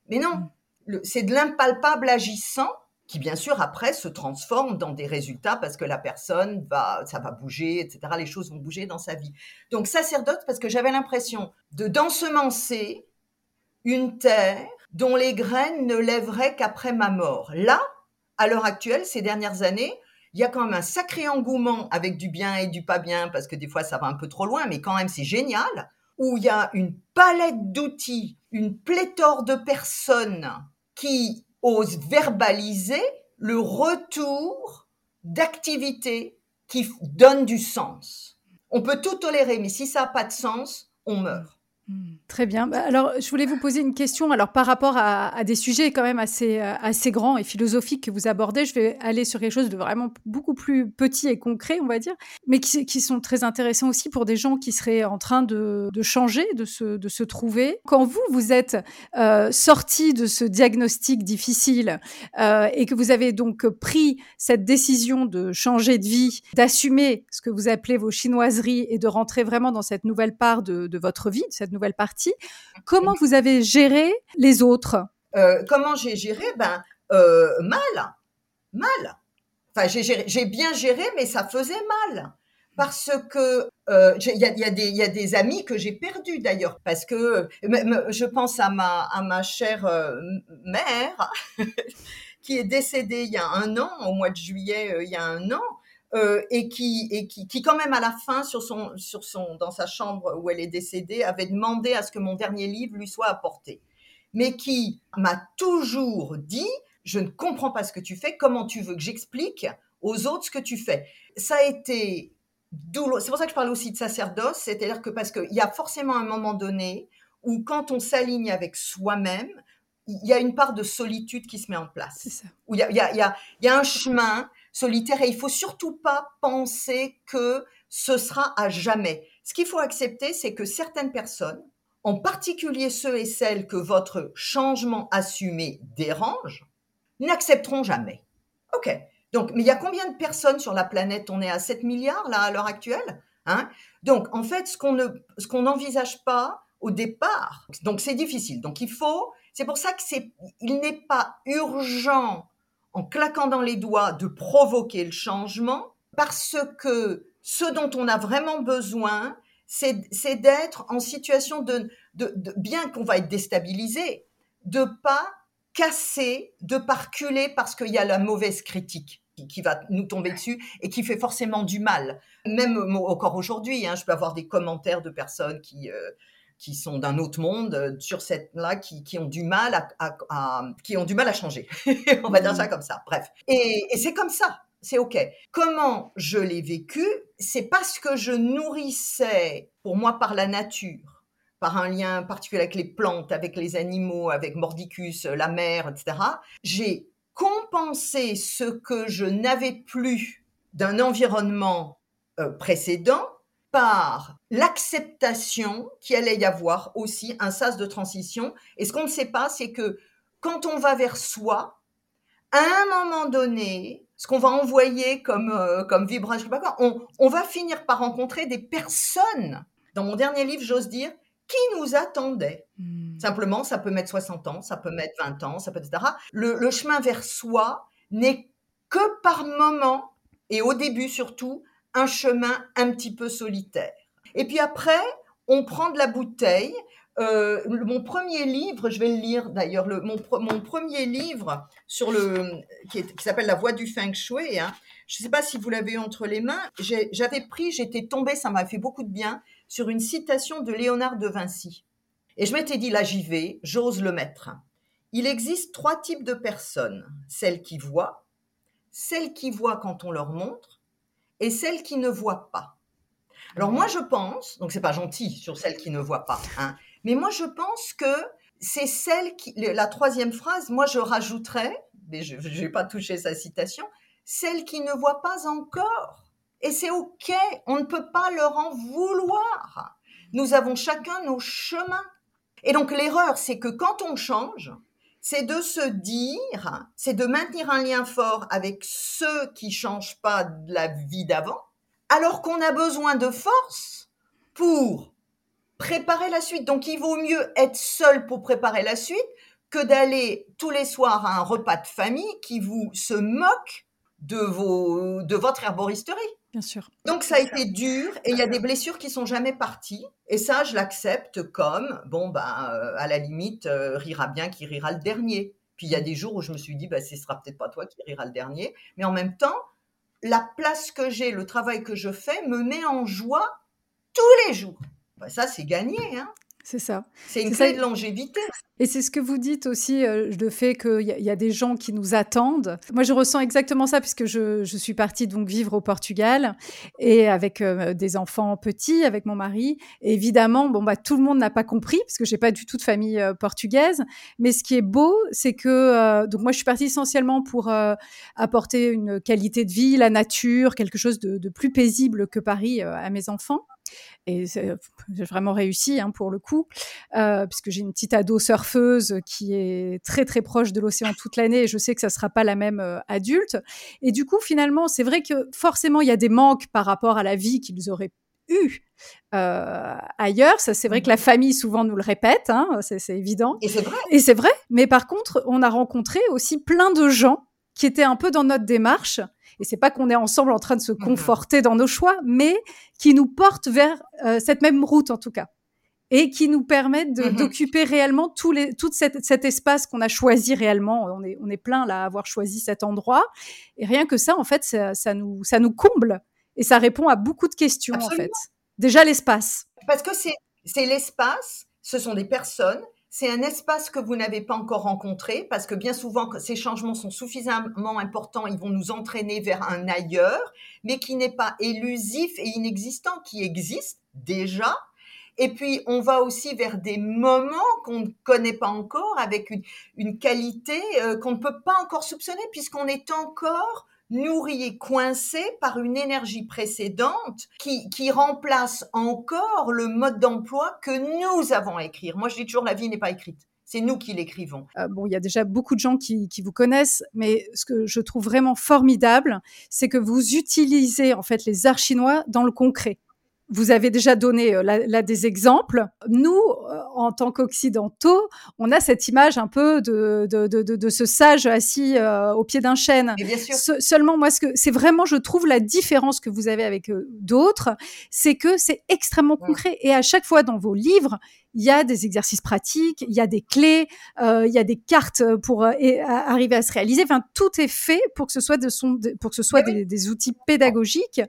Mais non, mm. c'est de l'impalpable agissant qui bien sûr après se transforme dans des résultats parce que la personne va, ça va bouger, etc. Les choses vont bouger dans sa vie. Donc sacerdote parce que j'avais l'impression de d'ensemencer une terre dont les graines ne lèveraient qu'après ma mort. Là, à l'heure actuelle, ces dernières années, il y a quand même un sacré engouement avec du bien et du pas bien, parce que des fois ça va un peu trop loin, mais quand même c'est génial, où il y a une palette d'outils, une pléthore de personnes qui osent verbaliser le retour d'activités qui donnent du sens. On peut tout tolérer, mais si ça n'a pas de sens, on meurt. Mmh. Très bien. Bah, alors, je voulais vous poser une question. Alors, par rapport à, des sujets quand même assez, euh, assez grands et philosophiques que vous abordez, je vais aller sur quelque chose de vraiment beaucoup plus petit et concret, on va dire, mais qui, sont très intéressants aussi pour des gens qui seraient en train de, de changer, de se, de se trouver. Quand vous, vous êtes euh, sorti de ce diagnostic difficile euh, et que vous avez donc pris cette décision de changer de vie, d'assumer ce que vous appelez vos chinoiseries et de rentrer vraiment dans cette nouvelle part de, de votre vie, cette nouvelle partie, Comment vous avez géré les autres? Euh, Comment j'ai géré? Ben euh, mal, mal. Enfin, j'ai bien géré, mais ça faisait mal. Parce que euh, il y, a, des amis que j'ai perdus d'ailleurs parce que je pense à ma chère mère *laughs* qui est décédée il y a un an au mois de juillet il y a un an euh, et qui et qui, qui quand même à la fin sur son sur son dans sa chambre où elle est décédée avait demandé à ce que mon dernier livre lui soit apporté, mais qui m'a toujours dit je ne comprends pas ce que tu fais, comment tu veux que j'explique aux autres ce que tu fais. Ça a été douloureux. C'est pour ça que je parle aussi de sacerdoce, c'est-à-dire que parce qu'il y a forcément un moment donné où quand on s'aligne avec soi-même, il y a une part de solitude qui se met en place. C'est ça. Où il y a, il y a, il y a un chemin solitaire et il faut surtout pas penser que ce sera à jamais. Ce qu'il faut accepter, c'est que certaines personnes, en particulier ceux et celles que votre changement assumé dérange, n'accepteront jamais. OK. Donc, mais il y a combien de personnes sur la planète? On est à 7 milliards là à l'heure actuelle. Hein? Donc, en fait, ce qu'on ne, ce qu'on n'envisage pas au départ, donc c'est difficile. Donc, il faut. C'est pour ça que c'est, il n'est pas urgent en claquant dans les doigts de provoquer le changement parce que ce dont on a vraiment besoin, c'est d'être en situation de, de, bien qu'on va être déstabilisé, de pas casser, de pas reculer parce qu'il y a la mauvaise critique qui, va nous tomber dessus et qui fait forcément du mal. Même encore aujourd'hui, hein, je peux avoir des commentaires de personnes qui, euh, qui sont d'un autre monde euh, sur cette là qui, qui ont du mal à, qui ont du mal à changer. *laughs* On va dire ça mmh. comme ça. Bref. Et, et c'est comme ça. C'est ok. Comment je l'ai vécu? C'est parce que je nourrissais pour moi par la nature par un lien particulier avec les plantes avec les animaux avec mordicus la mer etc j'ai compensé ce que je n'avais plus d'un environnement euh, précédent par l'acceptation qu'il allait y avoir aussi un sas de transition. Et ce qu'on ne sait pas, c'est que quand on va vers soi, à un moment donné, ce qu'on va envoyer comme, euh, comme vibration, on, on va finir par rencontrer des personnes, dans mon dernier livre, j'ose dire, qui nous attendaient. Hmm. Simplement, ça peut mettre 60 ans, ça peut mettre 20 ans, ça peut, etc. Le, le chemin vers soi n'est que par moment, et au début surtout, un chemin un petit peu solitaire. Et puis après, on prend de la bouteille. Euh, mon premier livre, je vais le lire d'ailleurs, mon, mon, premier livre sur le qui, s'appelle La Voix du Feng Shui. Hein. Je ne sais pas si vous l'avez entre les mains. J'avais pris, j'étais tombée, ça m'a fait beaucoup de bien, sur une citation de Léonard de Vinci. Et je m'étais dit, là j'y vais, j'ose le mettre. Il existe trois types de personnes. Celles qui voient, celles qui voient quand on leur montre, et celles qui ne voient pas. Alors moi je pense, donc c'est pas gentil sur celles qui ne voient pas, hein, mais moi je pense que c'est celle qui, la troisième phrase, moi je rajouterais, mais je n'ai pas touché sa citation, celle qui ne voit pas encore. Et c'est ok, on ne peut pas leur en vouloir. Nous avons chacun nos chemins. Et donc l'erreur, c'est que quand on change, c'est de se dire, c'est de maintenir un lien fort avec ceux qui changent pas de la vie d'avant, alors qu'on a besoin de force pour préparer la suite. Donc il vaut mieux être seul pour préparer la suite que d'aller tous les soirs à un repas de famille qui vous se moque de, vos, de votre herboristerie. Bien sûr. Donc ça a été dur et il y a des blessures qui sont jamais parties. Et ça, je l'accepte comme, bon, ben, à la limite, euh, rira bien qui rira le dernier. Puis il y a des jours où je me suis dit, bah, ce sera peut-être pas toi qui rira le dernier. Mais en même temps, la place que j'ai, le travail que je fais me met en joie tous les jours. Bah, ça, c'est gagné. Hein C'est ça. C'est une clé de longévité. Et c'est ce que vous dites aussi, euh, le fait qu'il y, y, a des gens qui nous attendent. Moi, je ressens exactement ça puisque je, je suis partie donc vivre au Portugal et avec euh, des enfants petits, avec mon mari. Et évidemment, bon bah tout le monde n'a pas compris parce que j'ai pas du tout de famille euh, portugaise. Mais ce qui est beau, c'est que donc moi je suis partie essentiellement pour apporter une qualité de vie, la nature, quelque chose de, de plus paisible que Paris à mes enfants et j'ai vraiment réussi hein, pour le coup, euh, puisque j'ai une petite ado surfeuse qui est très très proche de l'océan toute l'année et je sais que ça sera pas la même euh, adulte. Et du coup, finalement, c'est vrai que forcément, il y a des manques par rapport à la vie qu'ils auraient eu euh, ailleurs. Ça, c'est vrai que la mmh. famille souvent nous le répète, hein, c'est évident. Et c'est vrai. Et c'est vrai. Mais par contre, on a rencontré aussi plein de gens qui étaient un peu dans notre démarche et c'est pas qu'on est ensemble en train de se conforter dans nos choix, mais qui nous portent vers euh, cette même route en tout cas et qui nous permettent mmh d'occuper réellement tout, les, tout cet, cet espace qu'on a choisi réellement. On est, on est plein là à avoir choisi cet endroit. Et rien que ça, en fait, ça, ça nous, ça nous comble et ça répond à beaucoup de questions, en fait. Déjà l'espace. Parce que c'est l'espace, ce sont des personnes, c'est un espace que vous n'avez pas encore rencontré parce que bien souvent, ces changements sont suffisamment importants, ils vont nous entraîner vers un ailleurs, mais qui n'est pas élusif et inexistant, qui existe déjà. Et puis, on va aussi vers des moments qu'on ne connaît pas encore, avec une, une qualité euh, qu'on ne peut pas encore soupçonner, puisqu'on est encore nourri et coincé par une énergie précédente qui, qui remplace encore le mode d'emploi que nous avons à écrire. Moi, je dis toujours, la vie n'est pas écrite. C'est nous qui l'écrivons. Euh, bon, il y a déjà beaucoup de gens qui, qui, vous connaissent, mais ce que je trouve vraiment formidable, c'est que vous utilisez en fait les arts chinois dans le concret. Vous avez déjà donné euh, là, des exemples. Nous, euh, en tant qu'occidentaux, on a cette image un peu de, de, de, de ce sage assis euh, au pied d'un chêne. bien sûr. seulement, moi, ce que c'est vraiment, je trouve la différence que vous avez avec d'autres, c'est que c'est extrêmement concret. Et à chaque fois dans vos livres, il y a des exercices pratiques, il y a des clés, euh, il y a des cartes pour euh, arriver à se réaliser. Enfin, tout est fait pour que ce soit, de son, pour que ce soit des, des, outils pédagogiques.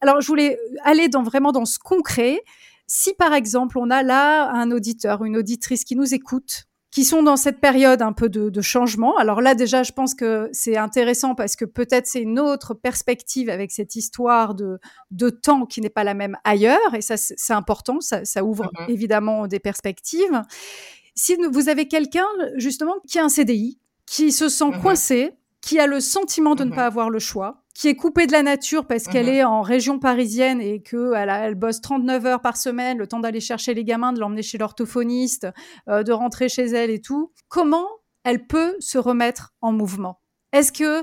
Alors, je voulais aller dans, vraiment dans ce concret. Si par exemple, on a là un auditeur, une auditrice qui nous écoute, qui sont dans cette période un peu de, de changement. Alors là, déjà, je pense que c'est intéressant parce que peut-être c'est une autre perspective avec cette histoire de, de temps qui n'est pas la même ailleurs. Et ça, c'est important. Ça, ça ouvre mm-hmm. évidemment des perspectives. Si vous avez quelqu'un, justement, qui a un CDI, qui se sent mm-hmm. coincé, qui a le sentiment de ne mm-hmm. pas avoir le choix, qui est coupée de la nature parce qu'elle est en région parisienne et que elle, elle, bosse 39 heures par semaine, le temps d'aller chercher les gamins, de l'emmener chez l'orthophoniste, euh, de rentrer chez elle et tout. Comment elle peut se remettre en mouvement? Est-ce que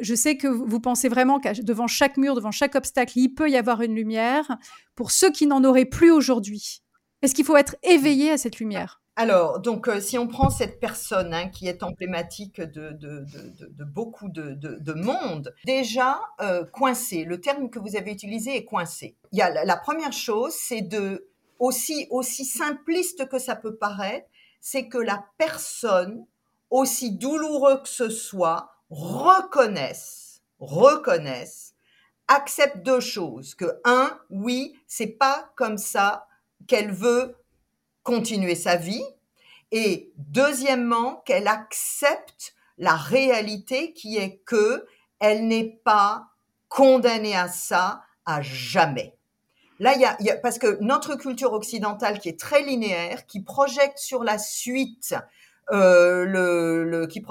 je sais que vous pensez vraiment qu'à devant chaque mur, devant chaque obstacle, il peut y avoir une lumière. Pour ceux qui n'en auraient plus aujourd'hui, est-ce qu'il faut être éveillé à cette lumière? Alors, donc, euh, si on prend cette personne hein, qui est emblématique de, de, de, de beaucoup de, monde, déjà euh, coincé, le terme que vous avez utilisé est coincé. Il y a la, la première chose, c'est de aussi aussi simpliste que ça peut paraître, c'est que la personne, aussi douloureux que ce soit, reconnaisse, reconnaisse, accepte deux choses. Que un, oui, c'est pas comme ça qu'elle veut continuer sa vie. Et deuxièmement, qu'elle accepte la réalité qui est que elle n'est pas condamnée à ça à jamais. Là, y a, parce que notre culture occidentale qui est très linéaire, qui projette sur la suite euh, le, le, qui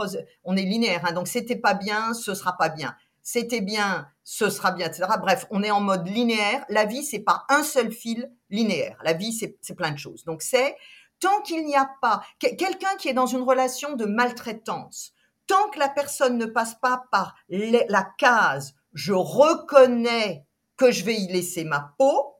on est linéaire, hein, donc c'était pas bien, ce sera pas bien. C'était bien, ce sera bien, etc. Bref, on est en mode linéaire. La vie, c'est pas un seul fil linéaire. La vie, c'est plein de choses. Donc c'est tant qu'il n'y a pas quelqu'un qui est dans une relation de maltraitance, tant que la personne ne passe pas par la case je reconnais que je vais y laisser ma peau,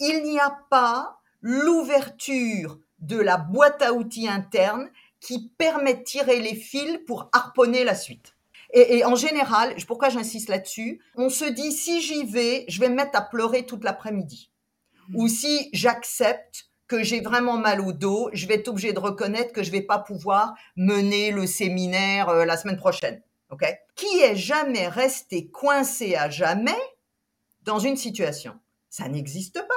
il n'y a pas l'ouverture de la boîte à outils interne qui permet de tirer les fils pour harponner la suite. Et, et en général, pourquoi j'insiste là-dessus, on se dit si j'y vais, je vais me mettre à pleurer toute l'après-midi. Ou si j'accepte que j'ai vraiment mal au dos, je vais être obligé de reconnaître que je vais pas pouvoir mener le séminaire euh, la semaine prochaine. OK? Qui est jamais resté coincé à jamais dans une situation? Ça n'existe pas.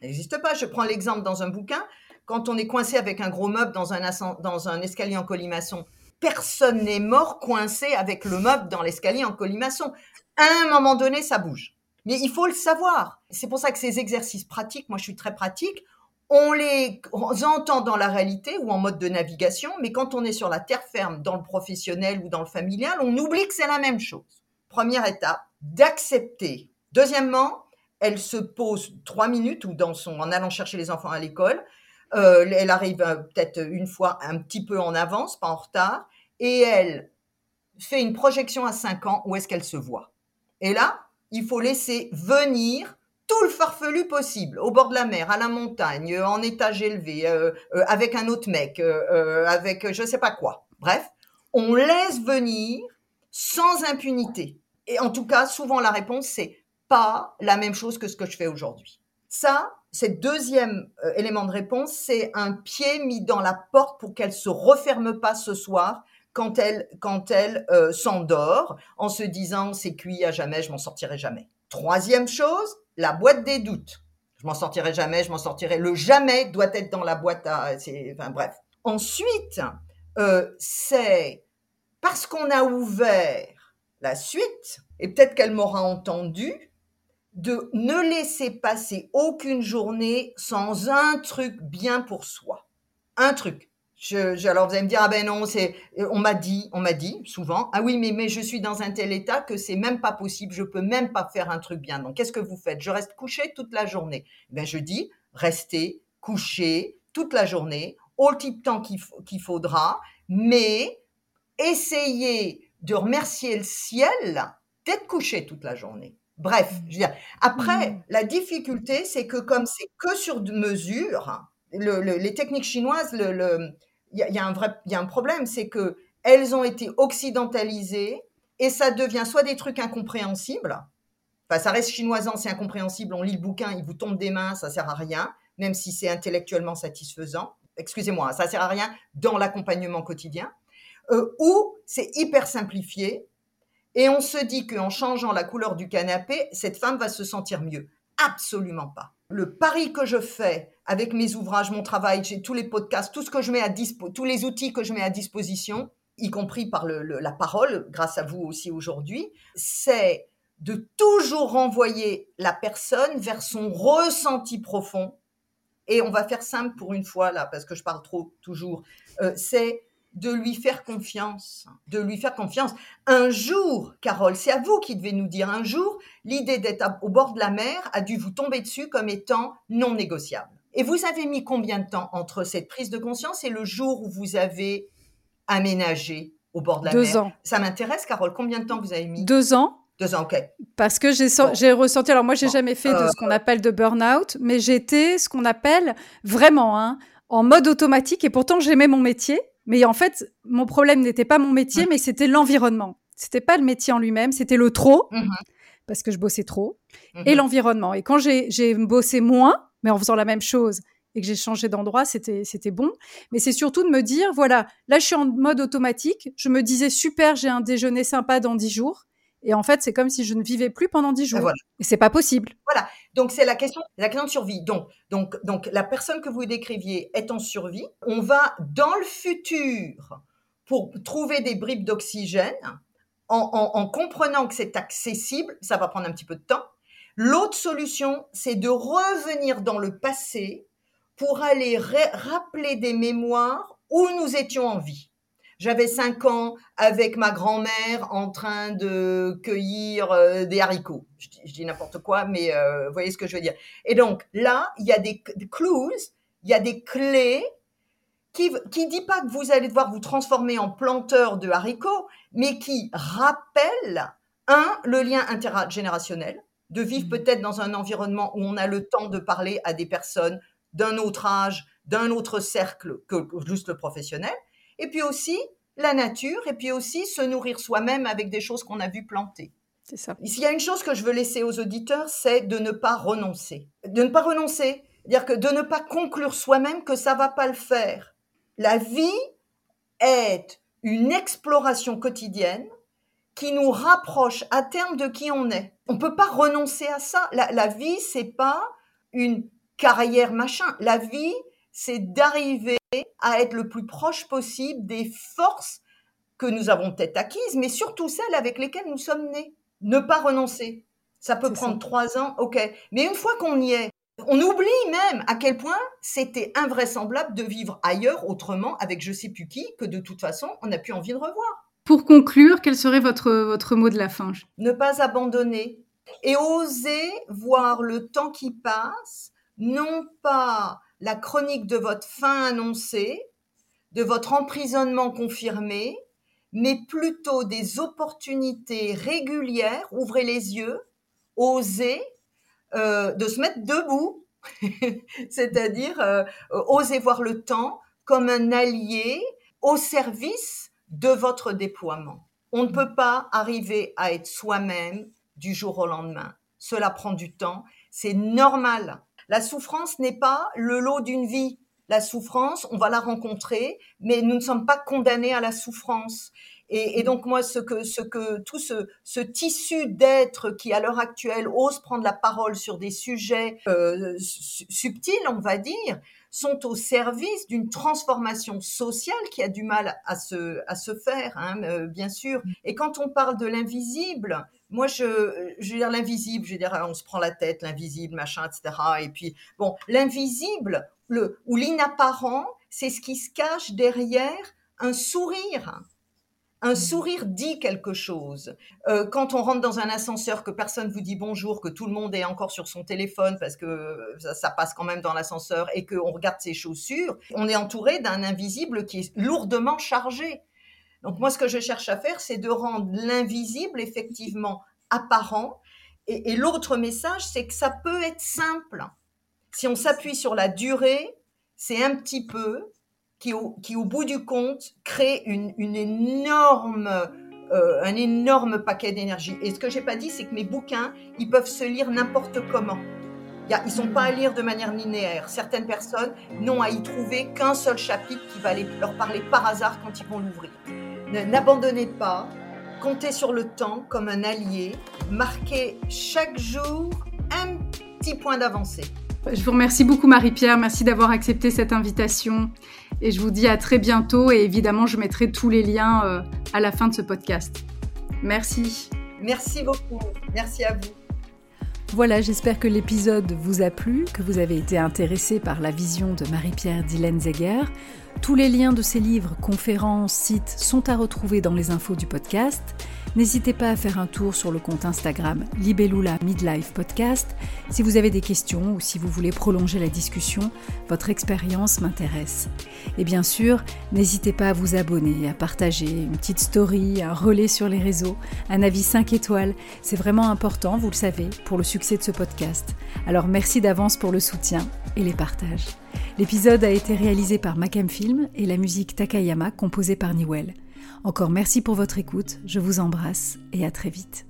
Ça n'existe pas. Je prends l'exemple dans un bouquin quand on est coincé avec un gros meuble dans un, dans un escalier en colimaçon, personne n'est mort coincé avec le meuble dans l'escalier en colimaçon. À un moment donné, ça bouge. Mais il faut le savoir. C'est pour ça que ces exercices pratiques, moi je suis très pratique, on les entend dans la réalité ou en mode de navigation, mais quand on est sur la terre ferme, dans le professionnel ou dans le familial, on oublie que c'est la même chose. Première étape, d'accepter. Deuxièmement, elle se pose trois minutes ou en allant chercher les enfants à l'école, euh, elle arrive euh, peut-être une fois un petit peu en avance, pas en retard, et elle fait une projection à cinq ans où est-ce qu'elle se voit. Et là, il faut laisser venir tout le farfelu possible, au bord de la mer, à la montagne, en étage élevé, euh, euh, avec un autre mec, euh, avec je sais pas quoi. Bref, on laisse venir sans impunité. Et en tout cas, souvent la réponse c'est pas la même chose que ce que je fais aujourd'hui. Ça, c'est deuxième élément de réponse, c'est un pied mis dans la porte pour qu'elle se referme pas ce soir quand elle quand elle s'endort en se disant c'est cuit à jamais, je m'en sortirai jamais. Troisième chose, la boîte des doutes. Je m'en sortirai jamais, je m'en sortirai. Le jamais doit être dans la boîte à. Enfin bref. Ensuite, euh, c'est parce qu'on a ouvert la suite, et peut-être qu'elle m'aura entendu, de ne laisser passer aucune journée sans un truc bien pour soi. Un truc. Alors vous allez me dire ah ben non c'est on m'a dit on m'a dit souvent ah oui mais mais je suis dans un tel état que c'est même pas possible je peux même pas faire un truc bien donc qu'est-ce que vous faites? Je reste couché toute la journée ben je dis restez couché toute la journée au type temps qu'il faudra mais essayez de remercier le ciel d'être couché toute la journée bref je veux dire après mmh. la difficulté c'est que comme c'est que sur mesure les techniques chinoises, le, il y, a un vrai, y a un problème, c'est que elles ont été occidentalisées et ça devient soit des trucs incompréhensibles. Enfin, ça reste chinoisant, c'est incompréhensible. On lit le bouquin, il vous tombe des mains, ça sert à rien, même si c'est intellectuellement satisfaisant. Excusez-moi, ça sert à rien dans l'accompagnement quotidien. Euh, ou c'est hyper simplifié et on se dit qu'en changeant la couleur du canapé, cette femme va se sentir mieux. Absolument pas. Le pari que je fais avec mes ouvrages, mon travail, tous les podcasts, tout ce que je mets à tous les outils que je mets à disposition, y compris par la parole, grâce à vous aussi aujourd'hui, c'est de toujours renvoyer la personne vers son ressenti profond. Et on va faire simple pour une fois là, parce que je parle trop toujours. Euh, c'est de lui faire confiance, de lui faire confiance. Un jour, Carole, c'est à vous qui devez nous dire, un jour, l'idée d'être au bord de la mer a dû vous tomber dessus comme étant non négociable. Et vous avez mis combien de temps entre cette prise de conscience et le jour où vous avez aménagé au bord de la mer Deux ans. Ça m'intéresse, Carole. Combien de temps vous avez mis Deux ans. Deux ans, ok. Parce que j'ai ressenti. Alors moi, j'ai jamais fait de ce qu'on euh, appelle de burn-out, mais j'étais ce qu'on appelle vraiment hein, en mode automatique. Et pourtant, j'aimais mon métier. Mais en fait, mon problème n'était pas mon métier, mmh. mais c'était l'environnement. C'était pas le métier en lui-même, c'était le trop, mmh parce que je bossais trop, et mmh l'environnement. Et quand j'ai bossé moins, mais en faisant la même chose et que j'ai changé d'endroit, c'était c'était bon. Mais c'est surtout de me dire, voilà, là je suis en mode automatique. Je me disais super, j'ai un déjeuner sympa dans dix jours. Et en fait, c'est comme si je ne vivais plus pendant dix jours. Et c'est pas possible. Voilà. Donc c'est la question, la question de survie. Donc, donc, donc la personne que vous décriviez est en survie. On va dans le futur pour trouver des bribes d'oxygène en, en comprenant que c'est accessible. Ça va prendre un petit peu de temps. L'autre solution, c'est de revenir dans le passé pour aller rappeler des mémoires où nous étions en vie. J'avais cinq ans avec ma grand-mère en train de cueillir euh, des haricots. Je, dis n'importe quoi, mais euh, vous voyez ce que je veux dire. Et donc là, il y a des, clues, il y a des clés qui qui dit pas que vous allez devoir vous transformer en planteur de haricots, mais qui rappellent un le lien intergénérationnel de vivre mmh. peut-être dans un environnement où on a le temps de parler à des personnes d'un autre âge, d'un autre cercle que juste le professionnel, et puis aussi la nature, et puis aussi se nourrir soi-même avec des choses qu'on a vues planter. C'est ça. S'il y a une chose que je veux laisser aux auditeurs, c'est de ne pas renoncer. De ne pas renoncer, dire que de ne pas conclure soi-même que ça va pas le faire. La vie est une exploration quotidienne qui nous rapproche à terme de qui on est. On peut pas renoncer à ça. La, la vie, c'est pas une carrière machin. La vie, c'est d'arriver à être le plus proche possible des forces que nous avons peut-être acquises, mais surtout celles avec lesquelles nous sommes nés. Ne pas renoncer. Ça peut prendre trois ans, ok. Mais une fois qu'on y est, on oublie même à quel point c'était invraisemblable de vivre ailleurs autrement avec je sais plus qui que de toute façon on n'a plus envie de revoir. Pour conclure, quel serait votre, votre mot de la fin Ne pas abandonner et oser voir le temps qui passe, non pas la chronique de votre fin annoncée, de votre emprisonnement confirmé, mais plutôt des opportunités régulières, ouvrez les yeux, osez, euh, de se mettre debout, *laughs* c'est-à-dire euh, oser voir le temps comme un allié au service de votre déploiement. On ne peut pas arriver à être soi-même du jour au lendemain. Cela prend du temps, c'est normal. La souffrance n'est pas le lot d'une vie. La souffrance, on va la rencontrer, mais nous ne sommes pas condamnés à la souffrance. Et, donc moi, ce que, ce que tout ce, ce tissu d'êtres qui à l'heure actuelle ose prendre la parole sur des sujets euh, subtils, on va dire, sont au service d'une transformation sociale qui a du mal à se, à se faire, hein, euh, bien sûr. Et quand on parle de l'invisible, moi, je, je veux dire l'invisible, je veux dire, on se prend la tête, l'invisible, machin, etc. Et puis, bon, l'invisible le, ou l'inapparent, c'est ce qui se cache derrière un sourire. Un sourire dit quelque chose. Euh, quand on rentre dans un ascenseur, que personne vous dit bonjour, que tout le monde est encore sur son téléphone parce que ça, passe quand même dans l'ascenseur et qu'on regarde ses chaussures, on est entouré d'un invisible qui est lourdement chargé. Donc moi, ce que je cherche à faire, c'est de rendre l'invisible effectivement apparent. et l'autre message, c'est que ça peut être simple. Si on s'appuie sur la durée, c'est un petit peu, qui au, bout du compte crée une, énorme, euh, un énorme paquet d'énergie. Et ce que j'ai pas dit, c'est que mes bouquins, ils peuvent se lire n'importe comment. Ils ne sont pas à lire de manière linéaire. Certaines personnes n'ont à y trouver qu'un seul chapitre qui va leur parler par hasard quand ils vont l'ouvrir. N'abandonnez pas, comptez sur le temps comme un allié, marquez chaque jour un petit point d'avancée. Je vous remercie beaucoup Marie-Pierre, merci d'avoir accepté cette invitation et je vous dis à très bientôt et évidemment je mettrai tous les liens euh, à la fin de ce podcast. Merci. Merci beaucoup, merci à vous. Voilà, j'espère que l'épisode vous a plu, que vous avez été intéressé par la vision de Marie-Pierre Dylan-Zeger. Tous les liens de ses livres, conférences, sites sont à retrouver dans les infos du podcast. N'hésitez pas à faire un tour sur le compte Instagram Libellula Midlife Podcast. Si vous avez des questions ou si vous voulez prolonger la discussion, votre expérience m'intéresse. Et bien sûr, n'hésitez pas à vous abonner, à partager une petite story, un relais sur les réseaux, un avis 5 étoiles. C'est vraiment important, vous le savez, pour le succès de ce podcast. Alors merci d'avance pour le soutien et les partages. L'épisode a été réalisé par Macam Film et la musique Takayama composée par Niwell. Encore merci pour votre écoute, je vous embrasse et à très vite.